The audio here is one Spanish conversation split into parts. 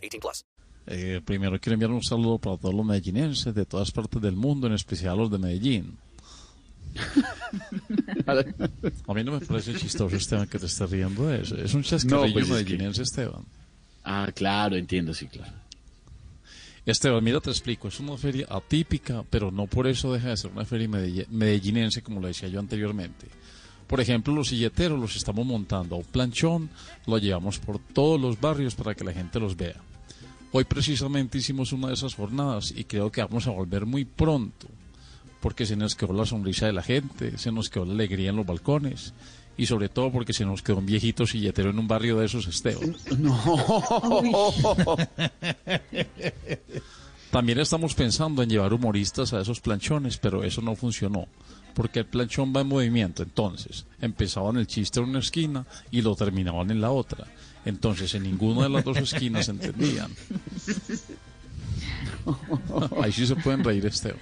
18 plus. Eh, primero quiero enviar un saludo para todos los medellinenses de todas partes del mundo, en especial los de Medellín. A mí no me parece chistoso, Esteban, que te estés riendo de eso. Es un chascarrillo No, pues es medellinense, Esteban. Ah, claro, entiendo, sí, claro. Esteban, mira, te explico. Es una feria atípica, pero no por eso deja de ser una feria medell- medellinense, como lo decía yo anteriormente. Por ejemplo, los silleteros los estamos montando a un planchón, lo llevamos por todos los barrios para que la gente los vea. Hoy precisamente hicimos una de esas jornadas y creo que vamos a volver muy pronto, porque se nos quedó la sonrisa de la gente, se nos quedó la alegría en los balcones y sobre todo porque se nos quedó un viejito silletero en un barrio de esos, Esteban. También estamos pensando en llevar humoristas a esos planchones, pero eso no funcionó, porque el planchón va en movimiento, entonces empezaban el chiste en una esquina y lo terminaban en la otra. Entonces en ninguna de las dos esquinas se entendían. Ahí sí se pueden reír, Esteban.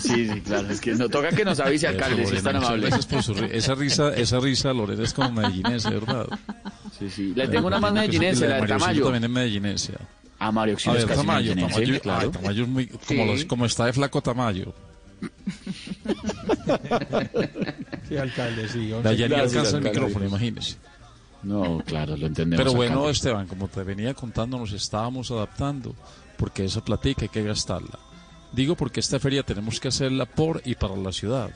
Sí, sí, claro. Es que no toca que nos avise, alcalde, si es tan amable. gracias por su esa risa, esa risa, Lorena, es como medellinense, ¿verdad? Sí, sí. Le tengo una más medellinense, la de Tamayo. también es medellinense. Mario A Auxilio ver, es casi Tamayo, claro. ay, Tamayo es muy, como, Sí. los- como está de flaco Tamayo. Sí, alcalde, sí. De allá ni Gracias, alcanza el micrófono, imagínese. No, claro, lo entendemos. Pero bueno. Esteban, como te venía contando, nos estábamos adaptando, porque esa platica hay que gastarla. Digo porque esta feria tenemos que hacerla por y para la ciudad.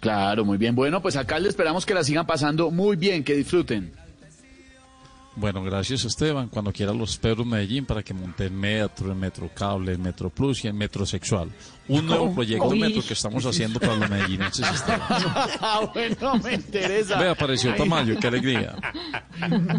Claro, muy bien. Bueno, pues alcalde, esperamos que la sigan pasando muy bien, que disfruten. Bueno, gracias Esteban. Cuando quiera los espero en Medellín para que monte el metro, el metro cable, el metro plus y el metro sexual. Un nuevo proyecto de metro que estamos haciendo para los medellinenses. Esteban. Ah, bueno, me interesa. Ve, apareció Tamayo, qué alegría.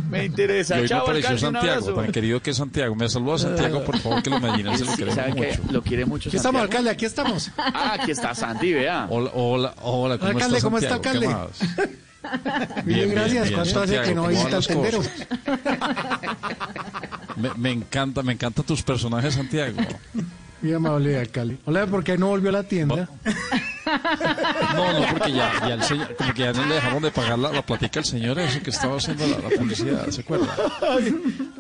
Me interesa. Y hoy me Chao, apareció alcalde, un Santiago, tan querido que es Santiago. Me saluda Santiago, por favor, que los medellinenses lo queremos ¿sabe que mucho. Lo quiere mucho Aquí estamos, Santiago? alcalde, aquí estamos. Ah, aquí está Santi, vea. Hola, hola, hola, ¿cómo Alcalde, está ¿cómo está, Santiago? ¿Qué alcalde? más? Bien, gracias. ¿Cuánto hace Santiago, que no ¿cómo visita las tendero? cosas? Me, me encanta, me encanta tus personajes, Santiago. Muy amable, alcalde. Hola, ¿por qué no volvió a la tienda? No, no, porque ya, ya el señor, como que ya no le dejamos de pagar la, la platica al señor ese que estaba haciendo la, la publicidad, ¿se acuerda?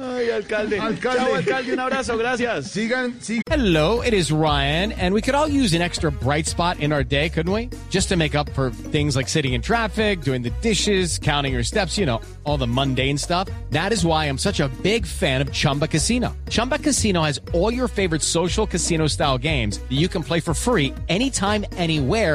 Ay, alcalde. Alcalde. Chao, alcalde, un abrazo, gracias. Sigan, sigan. Hello, it is Ryan, and we could all use an extra bright spot in our day, couldn't we? Just to make up for things like sitting in traffic, doing the dishes, counting your steps, you know, all the mundane stuff. That is why I'm such a big fan of Chumba Casino. Chumba Casino has all your favorite social casino style games that you can play for free anytime, anywhere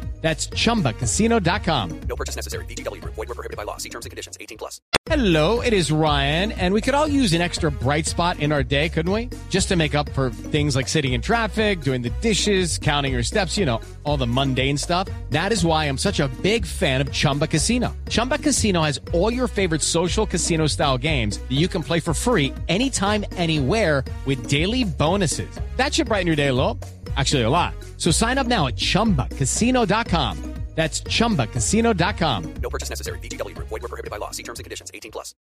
That's chumbacasino.com. No purchase necessary. BGW. Void were prohibited by law. See terms and conditions. 18 plus. Hello, it is Ryan, and we could all use an extra bright spot in our day, couldn't we? Just to make up for things like sitting in traffic, doing the dishes, counting your steps, you know, all the mundane stuff. That is why I'm such a big fan of Chumba Casino. Chumba Casino has all your favorite social casino style games that you can play for free anytime, anywhere with daily bonuses. That should brighten your day a little. Actually, a lot. So sign up now at chumbacasino.com. That's chumbacasino.com. No purchase necessary. BGW. Void were prohibited by law. See terms and conditions. 18 plus.